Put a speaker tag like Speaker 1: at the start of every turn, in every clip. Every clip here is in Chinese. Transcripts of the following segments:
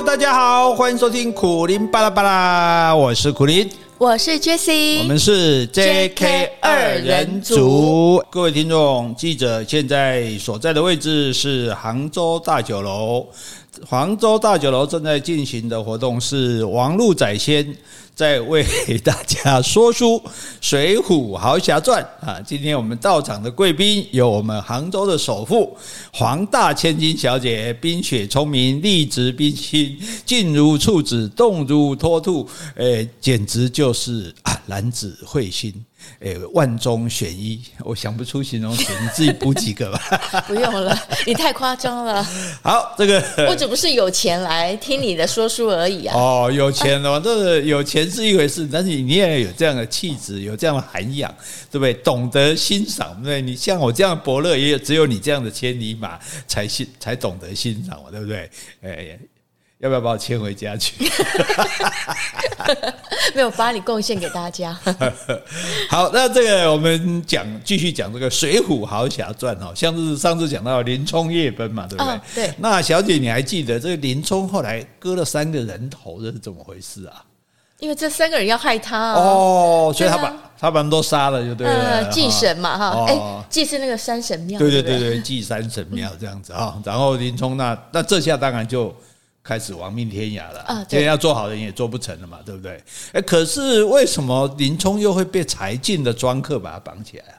Speaker 1: Hello，大家好，欢迎收听苦林巴拉巴拉，我是苦林，
Speaker 2: 我是 Jessie，
Speaker 1: 我们是 JK 二人组。各位听众、记者，现在所在的位置是杭州大酒楼。杭州大酒楼正在进行的活动是王路宰先在为大家说书《水浒豪侠传》啊！今天我们到场的贵宾有我们杭州的首富黄大千金小姐，冰雪聪明，丽质冰心，静如处子，动如脱兔，诶，简直就是啊，男子会心。哎，万中选一，我想不出形容词，你自己补几个吧。
Speaker 2: 不用了，你太夸张了。
Speaker 1: 好，这个
Speaker 2: 我只不是有钱来听你的说书而已啊。
Speaker 1: 哦，有钱哦，这个有钱是一回事，但是你也有这样的气质，有这样的涵养，对不对？懂得欣赏，对不对？你像我这样伯乐，也有只有你这样的千里马才欣才懂得欣赏我，对不对？哎。要不要把我牵回家去？
Speaker 2: 没有把你贡献给大家。
Speaker 1: 好，那这个我们讲继续讲这个《水浒豪侠传》哈，像是上次讲到林冲夜奔嘛，对不对？
Speaker 2: 哦、对。
Speaker 1: 那小姐你还记得这个林冲后来割了三个人头，这是怎么回事啊？
Speaker 2: 因为这三个人要害他
Speaker 1: 哦，所以他把他把他们都杀了，就对了。
Speaker 2: 祭神嘛哈，哎，祭是那个山神庙。
Speaker 1: 对对对对，祭山神庙这样子哈。然后林冲那那这下当然就。开始亡命天涯了啊！今天要做好人也做不成了嘛，对不对？哎，可是为什么林冲又会被柴进的庄客把他绑起来啊？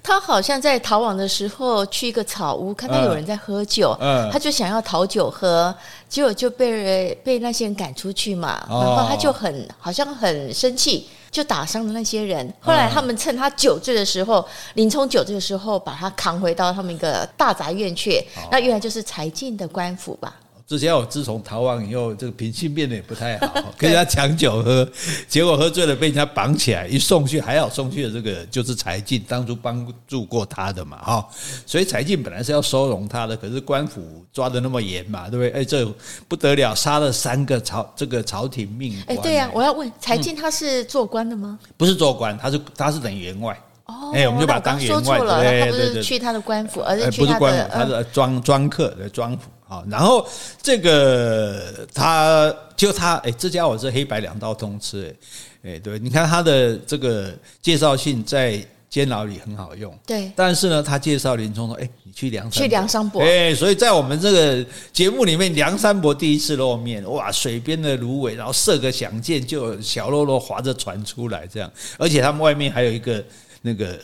Speaker 2: 他好像在逃亡的时候去一个草屋，看到有人在喝酒，他就想要讨酒喝，结果就被被那些人赶出去嘛。然后他就很好像很生气，就打伤了那些人。后来他们趁他酒醉的时候，林冲酒醉的时候，把他扛回到他们一个大宅院去。那原来就是柴进的官府吧。
Speaker 1: 之前我自从逃亡以后，这个品性变得也不太好，跟人家抢酒喝，结果喝醉了被人家绑起来，一送去还好送去的这个就是柴进，当初帮助过他的嘛，哈，所以柴进本来是要收容他的，可是官府抓得那么严嘛，对不对？哎，这不得了，杀了三个朝这个朝廷命官。
Speaker 2: 哎，对呀，我要问柴进他是做官的吗？
Speaker 1: 不是做官，他是他是等于员外。
Speaker 2: 哦，
Speaker 1: 哎，我们就把他当员外，
Speaker 2: 对，他不是去他的官府，而是去他的
Speaker 1: 他是庄庄客的庄府。好，然后这个他就他哎，这家伙是黑白两道通吃哎，哎，对，你看他的这个介绍信在监牢里很好用，
Speaker 2: 对，
Speaker 1: 但是呢，他介绍林冲说，哎，你去梁山，
Speaker 2: 去梁山伯，
Speaker 1: 哎，所以在我们这个节目里面，梁山伯第一次露面，哇，水边的芦苇，然后射个响箭，就小喽啰划着船出来，这样，而且他们外面还有一个那个。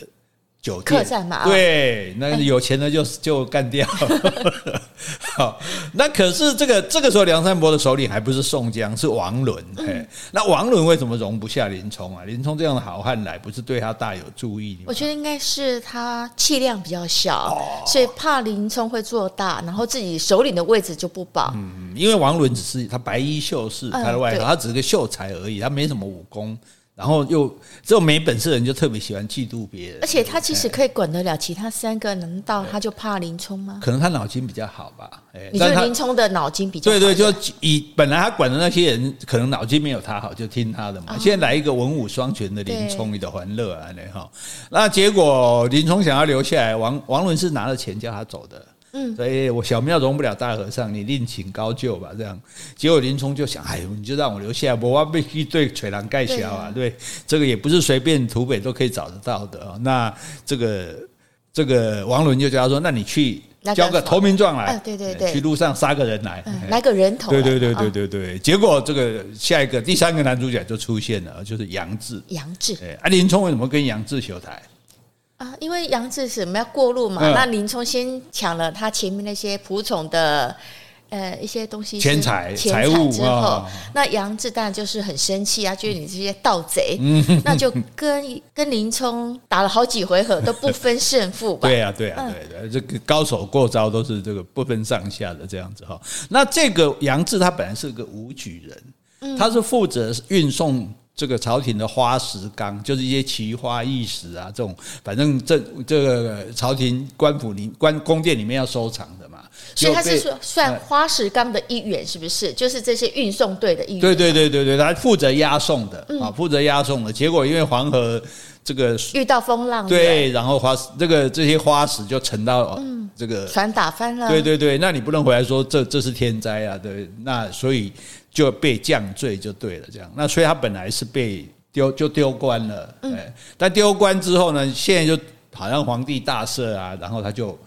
Speaker 1: 酒
Speaker 2: 客栈嘛，
Speaker 1: 对，那有钱的就 就干掉。好，那可是这个这个时候梁山伯的首领还不是宋江，是王伦。哎，那王伦为什么容不下林冲啊？林冲这样的好汉来，不是对他大有注意？
Speaker 2: 我觉得应该是他气量比较小，所以怕林冲会做大，然后自己首领的位置就不保。
Speaker 1: 嗯，因为王伦只是他白衣秀士，他的外号，他只是个秀才而已，他没什么武功。然后又这种没本事的人就特别喜欢嫉妒别人，
Speaker 2: 而且他其实可以管得了其他三个，难道他就怕林冲吗？
Speaker 1: 可能他脑筋比较好吧。
Speaker 2: 你觉得林冲的脑筋比较好？
Speaker 1: 对对，就以本来他管的那些人，可能脑筋没有他好，就听他的嘛。现在来一个文武双全的林冲，你的欢乐啊，那哈。那结果林冲想要留下来，王王伦是拿了钱叫他走的。嗯，所以我小庙容不了大和尚，你另请高就吧。这样，结果林冲就想，哎呦，你就让我留下来，我必须对垂兰盖销啊。对，这个也不是随便土匪都可以找得到的啊。那这个这个王伦就叫他说，那你去交个投名状来，
Speaker 2: 对对对，
Speaker 1: 去路上杀个人来，
Speaker 2: 来个人头。
Speaker 1: 对对对对对对。结果这个下一个第三个男主角就出现了，就是杨志。
Speaker 2: 杨志，
Speaker 1: 哎，啊，林冲为什么跟杨志求财？
Speaker 2: 啊，因为杨志是我们要过路嘛，嗯、那林冲先抢了他前面那些仆从的呃一些东西
Speaker 1: 钱财
Speaker 2: 财物之后，哦、那杨志当然就是很生气啊，觉得你这些盗贼，嗯、那就跟跟林冲打了好几回合都不分胜负吧。
Speaker 1: 对啊，对啊，对的，这个高手过招都是这个不分上下的这样子哈。那这个杨志他本来是个武举人，他是负责运送。这个朝廷的花石纲，就是一些奇花异石啊，这种反正这这个朝廷官府里官宫殿里面要收藏的嘛。
Speaker 2: 所以他是说算花石纲的一员，是不是？就是这些运送队的一员。
Speaker 1: 对对对对对，他负责押送的啊，负责押送的。结果因为黄河这个
Speaker 2: 遇到风浪，
Speaker 1: 对，然后花这个这些花石就沉到这个
Speaker 2: 船打翻了。
Speaker 1: 对对对，那你不能回来说这这是天灾啊，对，那所以就被降罪就对了，这样。那所以他本来是被丢就丢官了，哎，但丢官之后呢，现在就好像皇帝大赦啊，然后他就。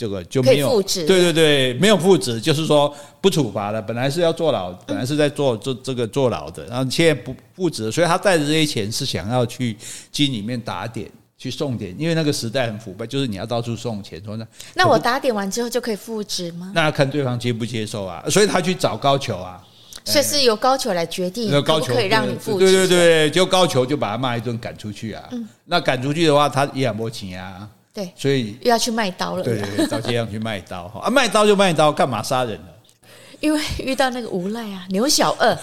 Speaker 1: 这个就没有，对对对，没有复职，就是说不处罚了。本来是要坐牢，本来是在做做这个坐牢的，然后现在不复职，所以他带着这些钱是想要去京里面打点，去送点，因为那个时代很腐败，就是你要到处送钱。说那
Speaker 2: 那我打点完之后就可以复职吗？
Speaker 1: 那看对方接不接受啊。所以他去找高俅啊，
Speaker 2: 所以是由高俅来决定可不可以让你复职。
Speaker 1: 对对对，就高俅就把他骂一顿，赶出去啊。那赶出去的话，他也很没钱啊。
Speaker 2: 对，
Speaker 1: 所以
Speaker 2: 又要去卖刀了。
Speaker 1: 对对对，到街上去卖刀哈啊，卖刀就卖刀，干嘛杀人呢？
Speaker 2: 因为 遇到那个无赖啊，牛小二。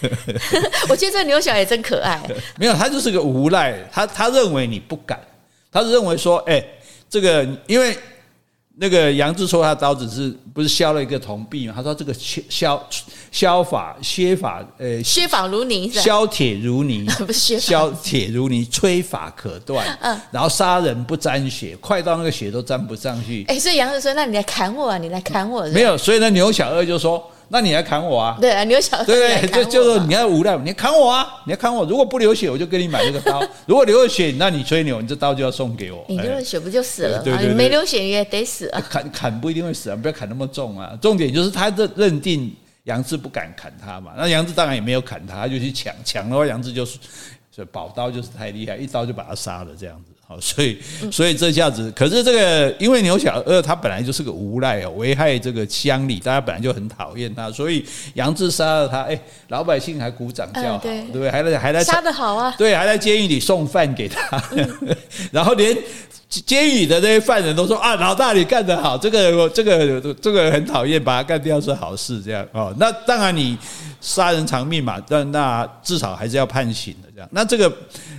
Speaker 2: 我觉得这个牛小也真可爱。
Speaker 1: 没有，他就是个无赖，他他认为你不敢，他是认为说，哎，这个因为。那个杨志说他刀子是不是削了一个铜币嘛？他说这个削削削法削法呃
Speaker 2: 削法如泥，
Speaker 1: 削铁如泥，
Speaker 2: 不是
Speaker 1: 削铁如泥，吹法可断。嗯，然后杀人不沾血，快到那个血都沾不上去。
Speaker 2: 哎，所以杨志说：“那你来砍我啊，你来砍我。”
Speaker 1: 没有，所以呢，牛小二就说。那你来砍我啊？
Speaker 2: 对啊，牛小二
Speaker 1: 对，就就说你要无赖，你砍我啊！你要砍我，如果不流血，我就给你买这个刀；如果流了血，那你吹牛，你这刀就要送给我。
Speaker 2: 你流了血不就死了？对对，没流血也得死啊！
Speaker 1: 砍砍不一定会死啊，不要砍那么重啊。重点就是他认认定杨志不敢砍他嘛，那杨志当然也没有砍他，他就去抢，抢的话杨志就是所以宝刀就是太厉害，一刀就把他杀了这样子。好，所以所以这下子，可是这个因为牛小二他本来就是个无赖哦，危害这个乡里，大家本来就很讨厌他，所以杨志杀了他，哎，老百姓还鼓掌叫好，对不对？还在还在
Speaker 2: 杀得好啊，
Speaker 1: 对，还在监狱里送饭给他，然后连监狱的那些犯人都说啊，老大你干得好，这个这个这个很讨厌，把他干掉是好事，这样哦。那当然你杀人偿命嘛，但那至少还是要判刑的这样。那这个。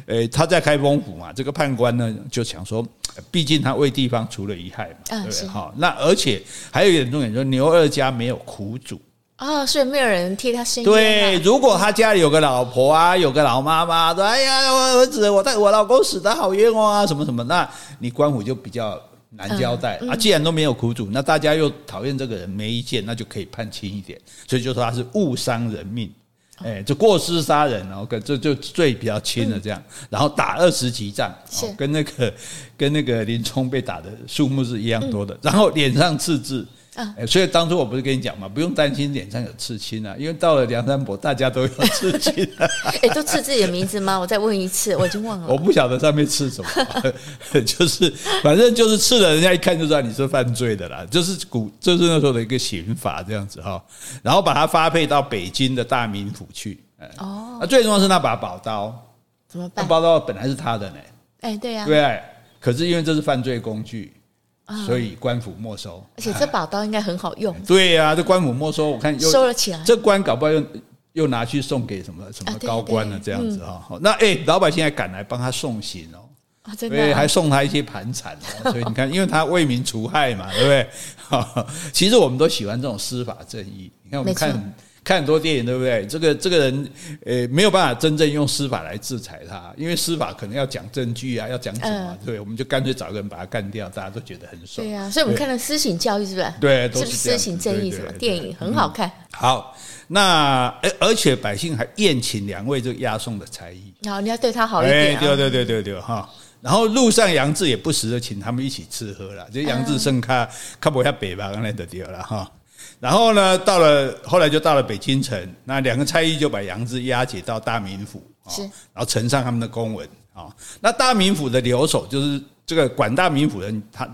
Speaker 1: 呃，他在开封府嘛，这个判官呢就想说，毕竟他为地方除了一害嘛，对不对？好，那而且还有一点重点，就是牛二家没有苦主
Speaker 2: 啊，所以没有人替他伸冤。
Speaker 1: 对，如果他家里有个老婆啊，有个老妈妈，说哎呀，我儿子，我带我老公死的好冤枉啊，什么什么，那你官府就比较难交代啊。既然都没有苦主，那大家又讨厌这个人，没意见，那就可以判轻一点。所以就说他是误伤人命。哎，就过失杀人，然后跟这就罪比较轻的，这样，然后打二十级仗，跟那个跟那个林冲被打的数目是一样多的，然后脸上刺字。哎，所以当初我不是跟你讲嘛，不用担心脸上有刺青啊，因为到了梁山伯，大家都有刺青。
Speaker 2: 哎，都刺自己的名字吗？我再问一次，我已经忘了。
Speaker 1: 我不晓得上面刺什么，就是反正就是刺了，人家一看就知道你是犯罪的啦，就是古，就是那时候的一个刑法这样子哈。然后把它发配到北京的大名府去。哦，那最重要是那把宝刀，
Speaker 2: 怎么办？
Speaker 1: 那宝刀本来是他的呢。
Speaker 2: 哎，对呀，
Speaker 1: 对，可是因为这是犯罪工具。所以官府没收，
Speaker 2: 而且这把刀应该很好用。
Speaker 1: 对呀、啊，这官府没收，我看又
Speaker 2: 收了起来。
Speaker 1: 这官搞不好又又拿去送给什么什么高官了，这样子哈。那哎，老百姓还赶来帮他送行哦，对，还送他一些盘缠。所以你看，因为他为民除害嘛，对不对？其实我们都喜欢这种司法正义。你看，我们看。看很多电影，对不对？这个这个人，呃，没有办法真正用司法来制裁他，因为司法可能要讲证据啊，要讲什么？对，我们就干脆找个人把他干掉，大家都觉得很爽。
Speaker 2: 对啊，所以我们看了私刑教育，是不是？
Speaker 1: 对，都
Speaker 2: 是私刑正义什么电影很好看。
Speaker 1: 好，那而而且百姓还宴请两位这个押送的才艺。
Speaker 2: 好，你要对他好一点。
Speaker 1: 对对对对对哈。然后路上杨志也不时的请他们一起吃喝了，就杨志生卡卡不下北吧，刚才得掉了哈。然后呢，到了后来就到了北京城，那两个差役就把杨志押解到大名府，是，然后呈上他们的公文啊。那大名府的留守就是这个管大名府的人，他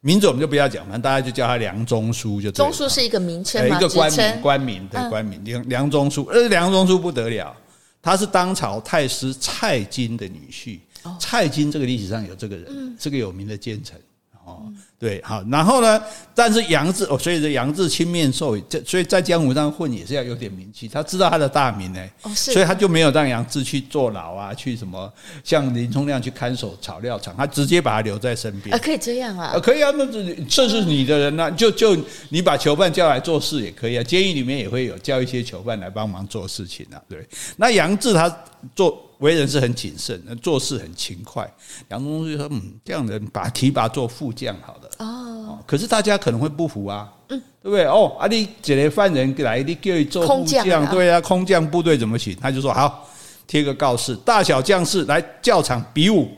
Speaker 1: 名字我们就不要讲，反正大家就叫他梁中书就。
Speaker 2: 中书是一个名称吗？
Speaker 1: 一个官名，官名对官名梁梁中书，而梁中书不得了，他是当朝太师蔡京的女婿。蔡京这个历史上有这个人，是个有名的奸臣。哦。对，好，然后呢？但是杨志哦，所以这杨志青面兽，这所以在江湖上混也是要有点名气。他知道他的大名呢，
Speaker 2: 哦，是，
Speaker 1: 所以他就没有让杨志去坐牢啊，去什么像林冲那样去看守草料场，他直接把他留在身边
Speaker 2: 啊，可以这样啊，
Speaker 1: 啊，可以啊，那这这是你的人呢，啊，就就你把囚犯叫来做事也可以啊，监狱里面也会有叫一些囚犯来帮忙做事情啊，对。那杨志他做。为人是很谨慎，做事很勤快。杨宗就说：“嗯，这样的人把提拔做副将好了。”哦，可是大家可能会不服啊，嗯，对不对？哦，啊，你这个犯人来，你叫你做空降，对啊，空降部队怎么行？他就说：“好，贴个告示，大小将士来教场比武。”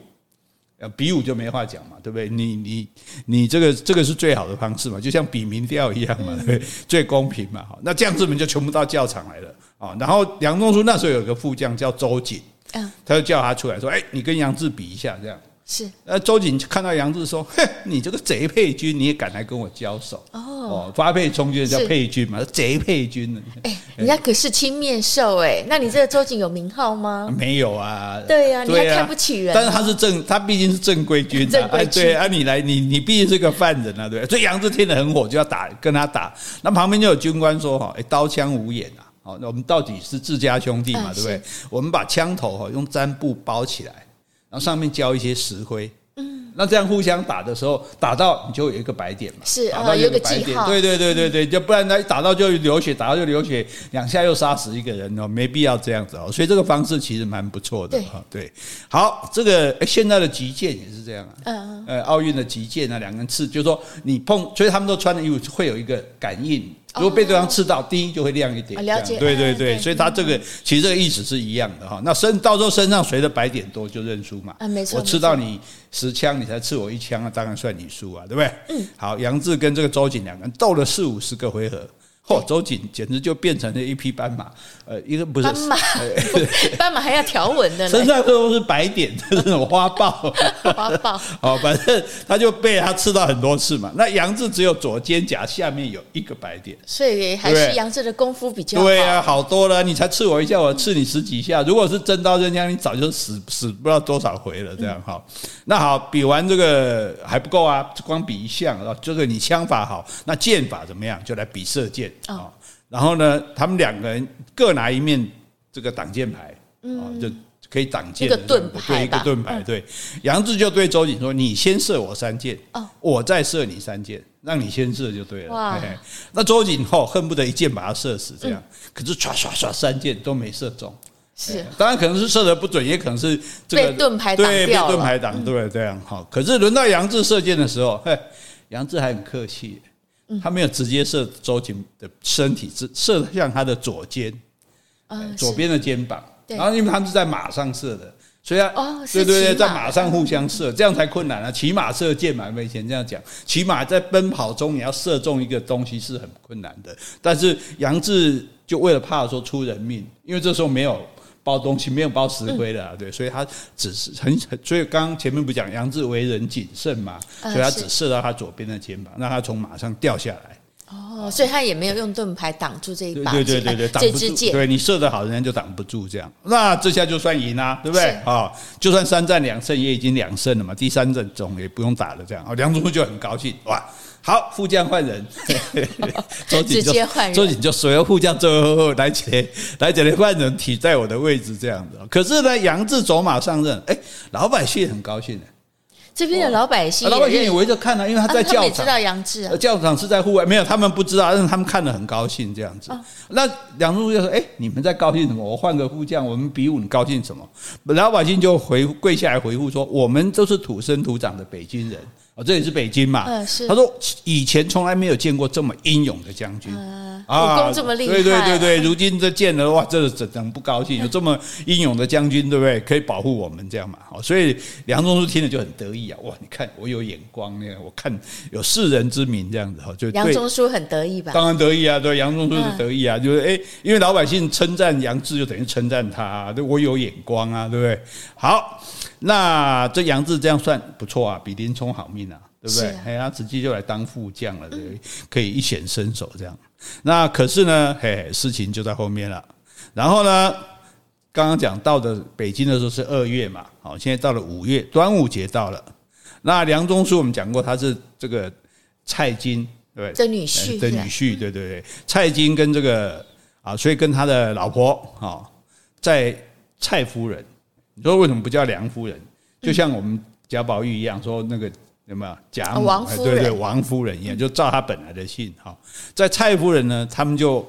Speaker 1: 比武就没话讲嘛，对不对？你你你这个这个是最好的方式嘛，就像比民调一样嘛，对不对？最公平嘛。好，那将士们就全部到教场来了啊。然后梁中书那时候有个副将叫周瑾。嗯，他就叫他出来说：“哎，你跟杨志比一下，这样
Speaker 2: 是。”
Speaker 1: 那周瑾看到杨志说：“ 哼，你这个贼配军，你也敢来跟我交手？哦，发配充军叫配军嘛，贼配军呢？
Speaker 2: 哎，人家可是青面兽哎，那你这个周瑾有名号吗？
Speaker 1: 没有啊。
Speaker 2: 对呀，你还看不起人。
Speaker 1: 但是他是正，他毕竟是正规军。正规军。对啊，你来，你你毕竟是个犯人啊，对。所以杨志听得很火，就要打，跟他打。那旁边就有军官说：“哈，哎，刀枪无眼啊。”哦，那我们到底是自家兄弟嘛，对不对？我们把枪头哈用毡布包起来，上面浇一些石灰。那这样互相打的时候，打到你就有一个白点嘛。
Speaker 2: 是，
Speaker 1: 打到
Speaker 2: 有个白点。
Speaker 1: 对对对对对，就不然他打到就流血，打到就流血，两下又杀死一个人哦，没必要这样子哦。所以这个方式其实蛮不错的哈。对，好，这个现在的击剑也是这样啊。嗯嗯。呃，奥运的击剑啊，两根刺，就是说你碰，所以他们都穿的衣服会有一个感应。如果被对方刺到，第一就会亮一点。
Speaker 2: 了解，
Speaker 1: 对对对，所以他这个其实这个意思是一样的哈。那身到时候身上谁的白点多就认输嘛。啊，没错。我刺到你十枪，你才刺我一枪，啊当然算你输啊，对不对？嗯。好，杨志跟这个周瑾两个人斗了四五十个回合。嚯，周瑾简直就变成了一匹斑马，呃，一个不是斑
Speaker 2: 马，斑马还要条纹的，
Speaker 1: 身上都是白点，这种花豹，
Speaker 2: 花豹。
Speaker 1: 哦，反正他就被他刺到很多次嘛。那杨志只有左肩胛下面有一个白点，
Speaker 2: 所以还是杨志的功夫比较好。
Speaker 1: 对啊，好多了。你才刺我一下，我刺你十几下。如果是真刀真枪，你早就死死不知道多少回了。这样哈，那好，比完这个还不够啊，光比一项啊，这个你枪法好，那剑法怎么样？就来比射箭。啊，然后呢，他们两个人各拿一面这个挡箭牌，啊，就可以挡箭。
Speaker 2: 一个盾牌，
Speaker 1: 对，一个盾牌。对，杨志就对周瑾说：“你先射我三箭，我再射你三箭，让你先射就对了。”哇，那周瑾后恨不得一箭把他射死，这样，可是唰唰唰三箭都没射中。是，当然可能是射的不准，也可能是这个
Speaker 2: 被盾牌。
Speaker 1: 对，被盾牌挡对，这样好。可是轮到杨志射箭的时候，嘿，杨志还很客气。他没有直接射周瑾的身体，是射向他的左肩，左边的肩膀。然后因为他们是在马上射的，所以啊，对对对，在马上互相射，这样才困难啊。骑马射箭嘛，我们以前这样讲，骑马在奔跑中你要射中一个东西是很困难的。但是杨志就为了怕说出人命，因为这时候没有。包东西没有包石灰的，啊对，所以他只是很很，所以刚刚前面不讲杨志为人谨慎嘛，所以他只射到他左边的肩膀，让他从马上掉下来。
Speaker 2: 哦，所以他也没有用盾牌挡住这一把，
Speaker 1: 对对对对，挡不住。对你射得好，人家就挡不住这样。那这下就算赢了，对不对？啊，就算三战两胜，也已经两胜了嘛。第三阵总也不用打了，这样。哦，杨宗樾就很高兴，哇！好，副将换人，周瑾就周瑾就所有副将最后来起来，来起来换人替在我的位置这样子。可是呢，杨志走马上任，哎，老百姓很高兴的。
Speaker 2: 这边的老百姓，
Speaker 1: 老百姓也围着看呢，因为他在教场。
Speaker 2: 知道杨志啊，
Speaker 1: 教场是在户外，没有他们不知道，但是他们看得很高兴这样子。那杨宗樾就说：“哎，你们在高兴什么？我换个副将，我们比武，你高兴什么？”老百姓就回跪下来回复说：“我们都是土生土长的北京人。”哦，这里是北京嘛？嗯，是。他说以前从来没有见过这么英勇的将军，
Speaker 2: 武功这么厉害。
Speaker 1: 对对对对，如今这见了哇，这怎能不高兴？有 这么英勇的将军，对不对？可以保护我们这样嘛？好，所以梁中书听了就很得意啊！哇，你看我有眼光，那个我看有世人之明这样子哈，就
Speaker 2: 梁中书很得意吧？
Speaker 1: 当然得意啊，对，梁中书是得意啊，就是哎，因为老百姓称赞杨志，就等于称赞他，对，我有眼光啊，对不对？好，那这杨志这样算不错啊，比林冲好命啊。对不对？哎，他直接就来当副将了，对，可以一显身手这样。那可是呢，嘿，事情就在后面了。然后呢，刚刚讲到的北京的时候是二月嘛，好，现在到了五月，端午节到了。那梁中书我们讲过，他是这个蔡京对
Speaker 2: 的女婿
Speaker 1: 的女婿，对对对，蔡京跟这个啊，所以跟他的老婆啊，在蔡夫人，你说为什么不叫梁夫人？就像我们贾宝玉一样，说那个有没有贾母？
Speaker 2: 王夫人，
Speaker 1: 对对，王夫人一样，就照他本来的姓哈。在蔡夫人呢，他们就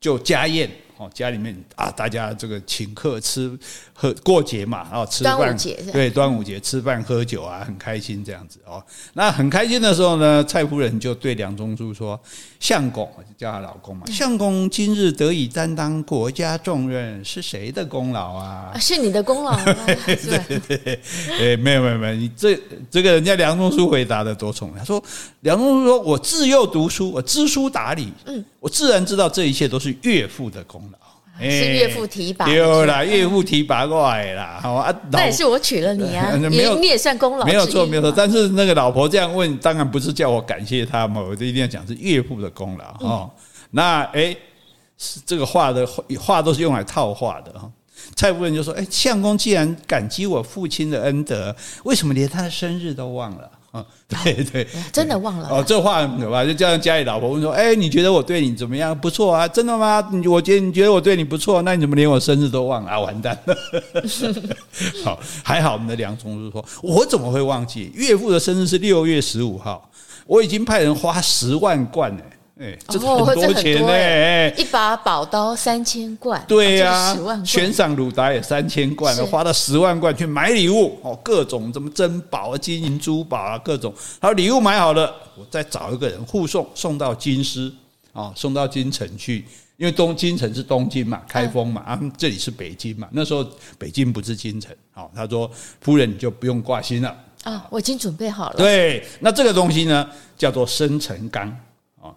Speaker 1: 就家宴。哦，家里面啊，大家这个请客吃喝过节嘛，然后吃饭，
Speaker 2: 端午节
Speaker 1: 对，端午节吃饭喝酒啊，很开心这样子哦。那很开心的时候呢，蔡夫人就对梁中书说：“相公，就叫他老公嘛，相公今日得以担当国家重任，是谁的功劳啊？
Speaker 2: 是你的功劳 吗？
Speaker 1: 对对对，哎，没有没有没有，你这这个人家梁中书回答的多聪明，他说梁中书说我自幼读书，我知书达理，嗯，我自然知道这一切都是岳父的功劳。”
Speaker 2: 是岳父提拔，
Speaker 1: 有啦，岳父提拔过来啦。好啊，
Speaker 2: 那也是我娶了你啊，你你也算功劳。
Speaker 1: 没有错，没有错。但是那个老婆这样问，当然不是叫我感谢他嘛，我就一定要讲是岳父的功劳哈。那哎，这个话的话都是用来套话的哈。蔡夫人就说：“哎，相公既然感激我父亲的恩德，为什么连他的生日都忘了？” 对对，
Speaker 2: 真的忘了
Speaker 1: 哦。这话很可怕，就叫家里老婆问说：“哎，你觉得我对你怎么样？不错啊，真的吗？你我觉得你觉得我对你不错，那你怎么连我生日都忘了啊？完蛋了！好，还好我们的梁中书说，我怎么会忘记？岳父的生日是六月十五号，我已经派人花十万贯呢。”哎，这很多钱呢！哎，
Speaker 2: 一把宝刀三千贯，
Speaker 1: 对呀，十万贯，悬赏鲁达也三千贯，花到十万贯去买礼物哦，各种什么珍宝啊、金银珠宝啊，各种。好，礼物买好了，我再找一个人护送，送到京师啊，送到京城去，因为东京城是东京嘛，开封嘛，啊，这里是北京嘛，那时候北京不是京城。好，他说夫人你就不用挂心了
Speaker 2: 啊，我已经准备好了。
Speaker 1: 对，那这个东西呢，叫做生辰纲。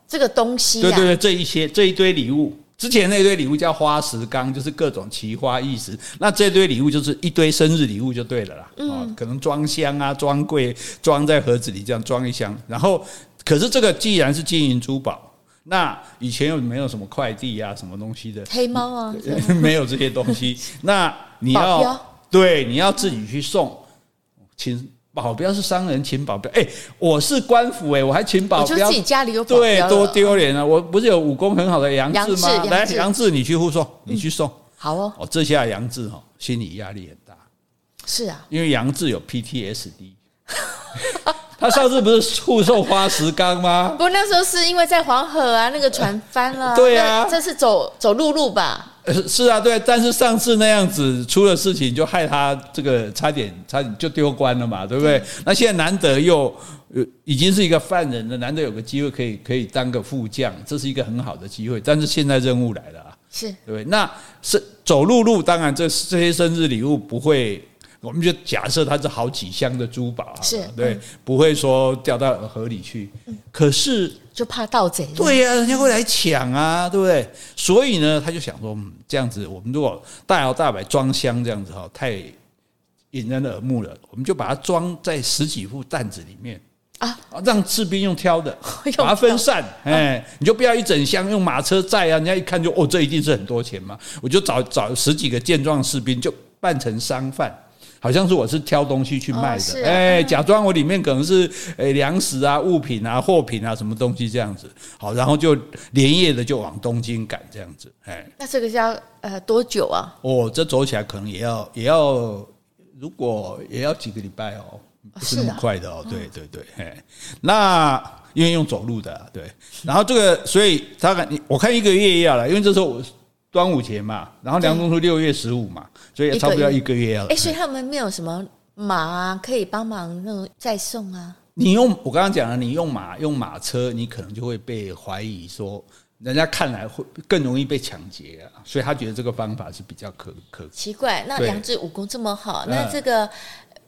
Speaker 2: 这个东西，
Speaker 1: 对对对，这一些这一堆礼物，之前那堆礼物叫花石纲，就是各种奇花异石。那这堆礼物就是一堆生日礼物就对了啦。嗯，可能装箱啊，装柜，装在盒子里这样装一箱。然后，可是这个既然是金银珠宝，那以前又没有什么快递啊，什么东西的？
Speaker 2: 黑猫啊，
Speaker 1: 没有这些东西。那你要对，你要自己去送，亲。保镖是商人，请保镖。哎，我是官府哎，我还请保镖。
Speaker 2: 就自己家里有保镖，
Speaker 1: 对，多丢脸啊！我不是有武功很好的杨志吗？来，杨志，你去护送，你去送。
Speaker 2: 好哦。哦，
Speaker 1: 这下杨志哈心理压力很大。
Speaker 2: 是啊，
Speaker 1: 因为杨志有 PTSD。他上次不是护送花石纲吗？
Speaker 2: 不，那时候是因为在黄河啊，那个船翻了。
Speaker 1: 对啊，
Speaker 2: 这是走走陆路吧？
Speaker 1: 是啊，对，但是上次那样子出了事情，就害他这个差点差点就丢官了嘛，对不对？那现在难得又呃已经是一个犯人了，难得有个机会可以可以当个副将，这是一个很好的机会。但是现在任务来了啊，
Speaker 2: 是
Speaker 1: 对不对？那是走陆路，当然这这些生日礼物不会。我们就假设它是好几箱的珠宝，
Speaker 2: 是
Speaker 1: 对，不会说掉到河里去。可是
Speaker 2: 就怕盗贼，
Speaker 1: 对呀，人家会来抢啊，对不对？所以呢，他就想说，这样子，我们如果大摇大摆装箱这样子哈，太引人耳目了。我们就把它装在十几副担子里面啊，让士兵用挑的，把它分散。哎，你就不要一整箱用马车载啊，人家一看就哦，这一定是很多钱嘛。我就找找十几个健壮士兵，就扮成商贩。好像是我是挑东西去卖的，哎，假装我里面可能是诶粮食啊、物品啊、货品啊什么东西这样子，好，然后就连夜的就往东京赶这样子，哎，
Speaker 2: 那这个要呃多久啊？
Speaker 1: 哦，这走起来可能也要也要，如果也要几个礼拜哦，不是那么快的哦，对对对，哎，那因为用走路的，对，然后这个所以他看你，我看一个月要了，因为这时候我。端午节嘛，然后梁中书六月十五嘛，所以也差不多要一个月了。
Speaker 2: 哎，所以他们没有什么马啊，可以帮忙那种再送啊。
Speaker 1: 你用我刚刚讲了，你用马用马车，你可能就会被怀疑说，人家看来会更容易被抢劫啊。所以他觉得这个方法是比较可可。
Speaker 2: 奇怪，那梁志武功这么好，那这个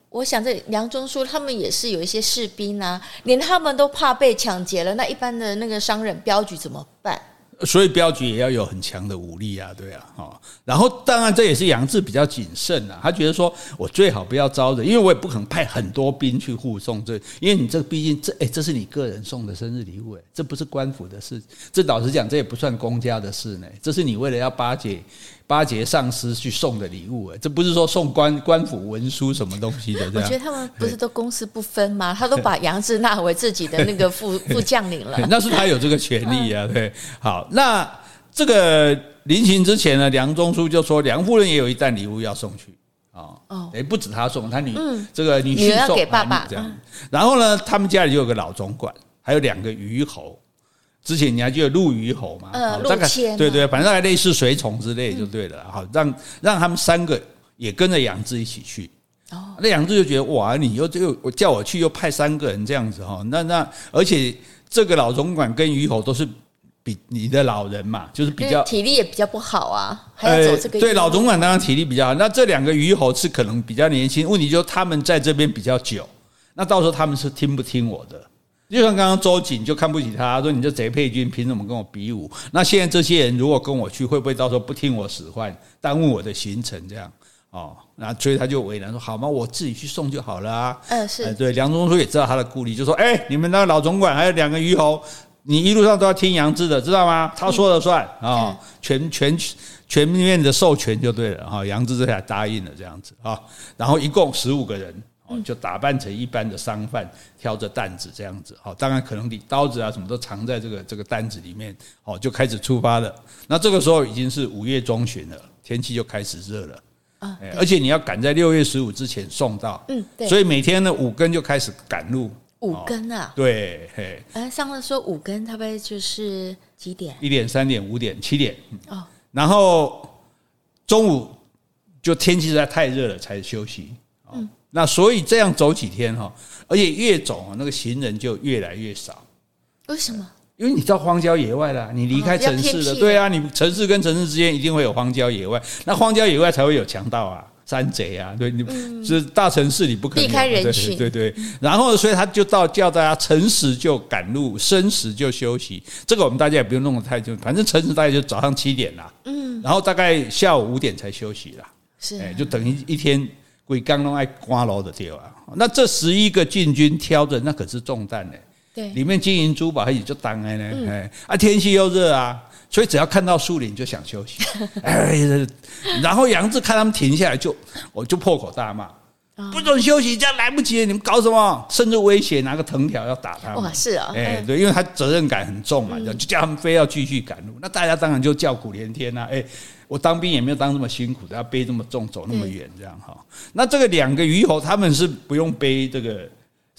Speaker 2: 我想这梁中书他们也是有一些士兵啊，连他们都怕被抢劫了，那一般的那个商人镖局怎么办？
Speaker 1: 所以镖局也要有很强的武力啊，对啊，哈。然后当然这也是杨志比较谨慎啊，他觉得说我最好不要招惹，因为我也不可能派很多兵去护送这，因为你这毕竟这哎，这是你个人送的生日礼物哎，这不是官府的事，这老实讲这也不算公家的事呢，这是你为了要巴结巴结上司去送的礼物，哎，这不是说送官官府文书什么东西的。
Speaker 2: 我觉得他们不是都公私不分吗？他都把杨志纳为自己的那个副 副将领了。
Speaker 1: 那是他有这个权利啊，对。好，那这个临行之前呢，梁中书就说梁夫人也有一担礼物要送去。哦，哎，不止他送，他女、嗯、这个女婿送
Speaker 2: 给爸爸
Speaker 1: 这样。然后呢，他们家里就有个老总管，还有两个虞侯。之前你还记得陆虞侯吗？
Speaker 2: 呃，陆谦。
Speaker 1: 对对，反正还类似随从之类就对了。好，让让他们三个也跟着杨志一起去。哦，那杨志就觉得哇，你又又我叫我去，又派三个人这样子哈。那那而且这个老总管跟虞侯都是。比你的老人嘛，就是比较
Speaker 2: 体力也比较不好啊，还要走这个。
Speaker 1: 对，老总管当然体力比较好。那这两个虞侯是可能比较年轻，问题就是他们在这边比较久。那到时候他们是听不听我的？就像刚刚周瑾就看不起他，说你这贼配军凭什么跟我比武？那现在这些人如果跟我去，会不会到时候不听我使唤，耽误我的行程？这样哦，那所以他就为难说：好吗？我自己去送就好了啊。嗯，是对。梁中书也知道他的顾虑，就说：哎，你们那个老总管还有两个虞侯。你一路上都要听杨志的，知道吗？他说了算啊，全全全面的授权就对了哈。杨志这才答应了这样子啊，然后一共十五个人哦，就打扮成一般的商贩，挑着担子这样子哦。当然可能你刀子啊什么都藏在这个这个担子里面哦，就开始出发了。那这个时候已经是五月中旬了，天气就开始热了啊，而且你要赶在六月十五之前送到，嗯，对，所以每天呢五更就开始赶路。
Speaker 2: 五更啊，
Speaker 1: 对，嘿，
Speaker 2: 哎，上次说五更，差不多就是几点？
Speaker 1: 一点、三点、五点、七点。哦，然后中午就天气实在太热了，才休息。嗯，那所以这样走几天哈，而且越走那个行人就越来越少。
Speaker 2: 为什么？
Speaker 1: 因为你到荒郊野外了，你离开城市了。对啊，你城市跟城市之间一定会有荒郊野外，那荒郊野外才会有强盗啊。山贼啊，对，你是大城市里不可能
Speaker 2: 避开人群，
Speaker 1: 对对对。然后，所以他就到叫大家辰时就赶路，申时就休息。这个我们大家也不用弄得太久，反正辰时大概就早上七点啦，嗯，然后大概下午五点才休息啦，是，哎，就等于一天鬼刚弄爱刮楼的地方。那这十一个禁军挑着，那可是重担呢，对，里面金银珠宝还也就当然呢，哎，啊，天气又热啊。所以只要看到树林就想休息，哎，然后杨志看他们停下来就，我就破口大骂，不准休息，这样来不及了，你们搞什么？甚至威胁拿个藤条要打他们。哇，
Speaker 2: 是啊，
Speaker 1: 哎，对，因为他责任感很重嘛，就叫他们非要继续赶路。那大家当然就叫苦连天呐，哎，我当兵也没有当这么辛苦的，要背这么重，走那么远，这样哈。那这个两个鱼猴他们是不用背这个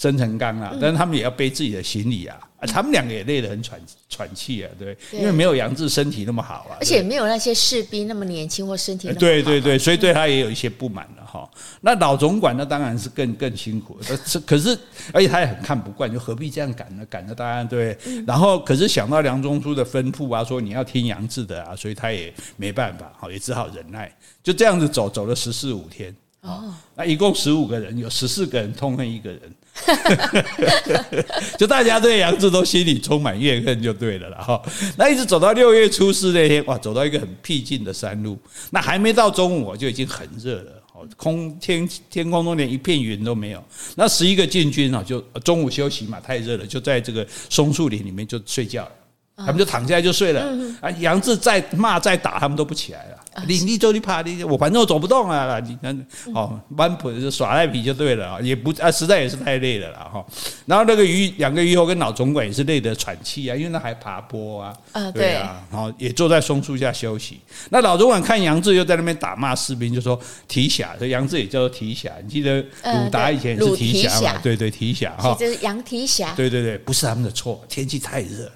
Speaker 1: 生辰纲啊，但是他们也要背自己的行李啊。他们两个也累得很喘喘气啊，对，因为没有杨志身体那么好啊，
Speaker 2: 而且没有那些士兵那么年轻或身体那么好。
Speaker 1: 对对对，所以对他也有一些不满了哈。那老总管那当然是更更辛苦，可是而且他也很看不惯，就何必这样赶呢？赶着大家对，然后可是想到梁中书的吩咐啊，说你要听杨志的啊，所以他也没办法，好也只好忍耐，就这样子走走了十四五天。哦，那一共十五个人，有十四个人痛恨一个人。就大家对杨志都心里充满怨恨，就对了了哈。那一直走到六月初四那天，哇，走到一个很僻静的山路，那还没到中午就已经很热了，哦空天天空中连一片云都没有。那十一个禁军啊，就中午休息嘛，太热了，就在这个松树林里面就睡觉了。他们就躺下来就睡了。啊，杨志再骂再打，他们都不起来了。你你走你怕你，我反正我走不动啊！你看，哦，蛮普就耍赖皮就对了啊，也不啊，实在也是太累了啦哈。然后那个鱼两个虞侯跟老总管也是累得喘气啊，因为那还爬坡啊，对啊，然后也坐在松树下休息。那老总管看杨志又在那边打骂士兵，就说提辖，所以杨志也叫做提辖。你记得鲁达以前也是提辖嘛？对对，提辖哈，
Speaker 2: 这是杨提辖。
Speaker 1: 对对对，不是他们的错，天气太热了，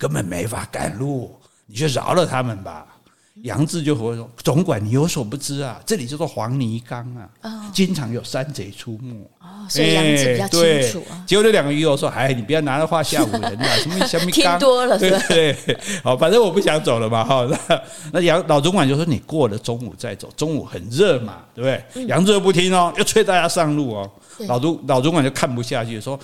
Speaker 1: 根本没法赶路，你就饶了他们吧。杨志就回说：“总管，你有所不知啊，这里叫做黄泥冈啊，经常有山贼出没。
Speaker 2: 哦，所以杨志比较清楚啊。结
Speaker 1: 果这两个鱼友说：‘哎，你不要拿那话吓唬人啊！什么什么
Speaker 2: 听多了
Speaker 1: 对对，好，反正我不想走了嘛。哈，那那杨老总管就说：‘你过了中午再走，中午很热嘛，对不对？’杨志又不听哦，又催大家上路哦。老总老总管就看不下去，说。”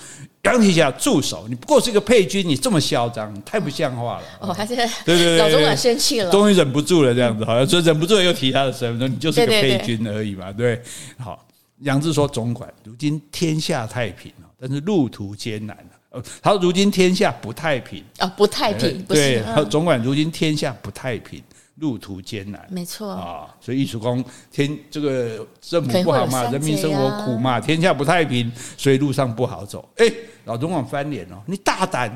Speaker 1: 杨提辖住手！你不过是一个配军，你这么嚣张，太不像话了。
Speaker 2: 哦，还是对对对，老总管生气了，
Speaker 1: 终于忍不住了，这样子好像说忍不住了又提他的身份，说你就是个配军而已嘛。对，好，杨志说总管，如今天下太平了，但是路途艰难了。他说如今天下不太平
Speaker 2: 啊，不太平。
Speaker 1: 对，总管如今天下不太平，路途艰难，
Speaker 2: 没错啊。
Speaker 1: 所以艺术讲天这个政府不好嘛，人民生活苦嘛，天下不太平，所以路上不好走。哎，老总统翻脸了，你大胆！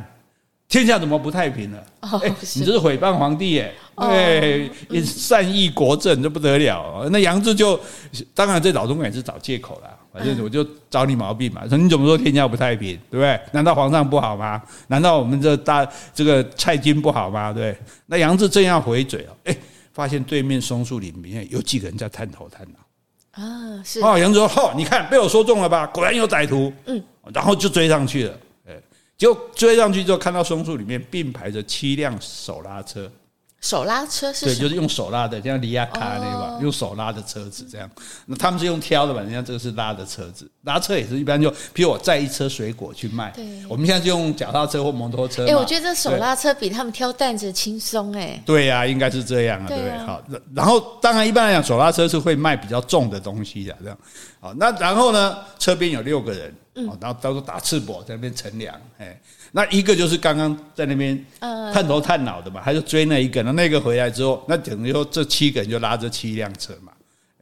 Speaker 1: 天下怎么不太平了？哎，你这是诽谤皇帝耶！对，擅议国政，这不得了。那杨志就当然这老总统也是找借口了，反正我就找你毛病嘛。说你怎么说天下不太平，对不对？难道皇上不好吗？难道我们这大这个蔡京不好吗？对，那杨志正要回嘴哦，哎，发现对面松树林里面有几个人在探头探脑
Speaker 2: 啊，是
Speaker 1: 哦。杨志说：“哦，你看被我说中了吧？果然有歹徒。”嗯，然后就追上去了。就追上去之后，看到松树里面并排着七辆手拉车。
Speaker 2: 手拉车是？
Speaker 1: 对，就是用手拉的，像离亚卡那个，用手拉的车子这样。那他们是用挑的吧？人家这个是拉的车子，拉车也是一般就，比如我载一车水果去卖。对，我们现在就用脚踏车或摩托车。哎，
Speaker 2: 我觉得这手拉车比他们挑担子轻松哎。
Speaker 1: 对呀，应该是这样啊，对不对？好，然后当然一般来讲，手拉车是会卖比较重的东西的，这样。好，那然后呢，车边有六个人。嗯，然后到时候打赤膊在那边乘凉，哎，那一个就是刚刚在那边探头探脑的嘛，他就追那一个，那那个回来之后，那等于说这七个人就拉着七辆车嘛，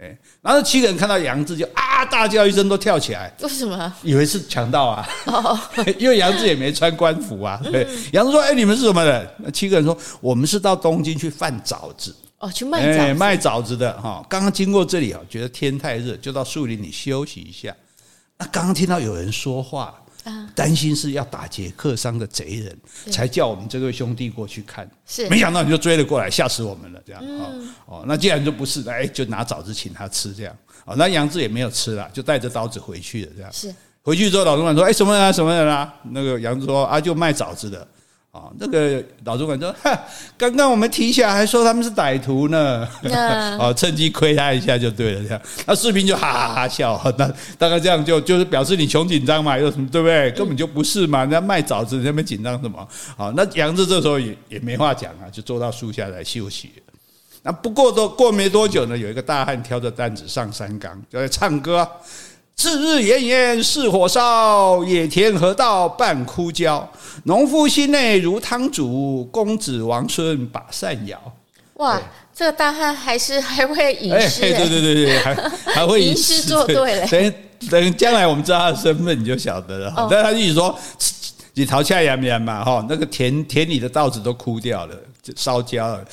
Speaker 1: 哎，然后七个人看到杨志就啊大叫一声都跳起来，
Speaker 2: 为什么？
Speaker 1: 以为是强盗啊，因为杨志也没穿官服啊，对，杨志说：“哎，你们是什么人？”那七个人说：“我们是到东京去贩枣子，
Speaker 2: 哦，去卖枣，
Speaker 1: 卖枣子的哈，刚刚经过这里啊，觉得天太热，就到树林里休息一下。”那刚刚听到有人说话，担心是要打劫客商的贼人，才叫我们这位兄弟过去看。是，没想到你就追了过来，吓死我们了。这样哦，那既然就不是，哎，就拿枣子请他吃。这样哦，那杨志也没有吃了，就带着刀子回去了。这样是，回去之后，老总管说：“哎，什么人啊？什么人啊？”那个杨志说：“啊，就卖枣子的。”啊，那个老主管说：“哈，刚刚我们提起来还说他们是歹徒呢，啊，趁机亏他一下就对了。这样，那士兵就哈哈哈笑。那大概这样就就是表示你穷紧张嘛，有什么对不对？根本就不是嘛，人家卖枣子，你那边紧张什么？好，那杨志这时候也也没话讲啊，就坐到树下来休息。那不过都过没多久呢，有一个大汉挑着担子上山岗，就在唱歌。次日炎炎似火烧，野田河道半枯焦。农夫心内如汤煮，公子王孙把扇摇。哇，对
Speaker 2: 这个大汉还是还会吟诗，
Speaker 1: 对对对对，还还会吟诗
Speaker 2: 作对嘞。
Speaker 1: 等等，将来我们知道他的身份，你就晓得了。但他一直说，你逃下炎炎嘛，哈，那个田田里的稻子都枯掉了，烧焦了。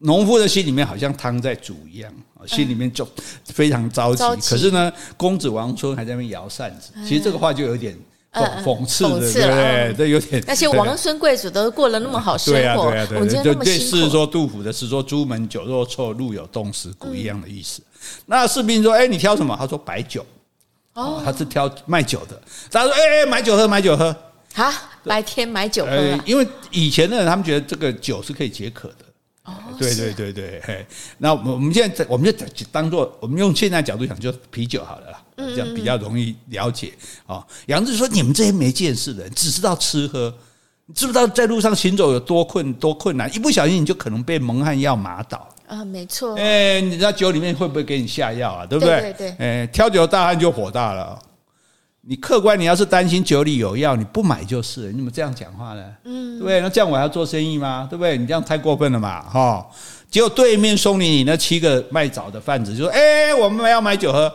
Speaker 1: 农夫的心里面好像汤在煮一样。心里面就非常着急，可是呢，公子王孙还在那边摇扇子。其实这个话就有点讽讽刺的，对不对？这有点
Speaker 2: 那些王孙贵族都过了那么好 生活，我觉得
Speaker 1: 类似说杜甫的是说“朱门酒肉臭，路有冻死骨”一样的意思。那士兵说：“哎，你挑什么？”他说：“白酒。”哦，他是挑卖酒的。他说：“哎哎，买酒喝，买酒喝。”
Speaker 2: 好，白天买酒喝。
Speaker 1: 因为以前的人他们觉得这个酒是可以解渴的。哦，对对对对，嘿，那我们我们现在我们就当做我们用现在角度讲，就啤酒好了啦，这样比较容易了解啊。杨志说：“你们这些没见识的人，只知道吃喝，你知不知道在路上行走有多困多困难？一不小心你就可能被蒙汗药麻倒
Speaker 2: 啊！没错，
Speaker 1: 哎，你知道酒里面会不会给你下药啊？对不对？对对，哎，挑酒大汉就火大了。你客观，你要是担心酒里有药，你不买就是。你怎么这样讲话呢？嗯，对不对？那这样我还要做生意吗？对不对？你这样太过分了嘛，哈！结果对面送你你那七个卖枣的贩子就说：“哎，我们要买酒喝。”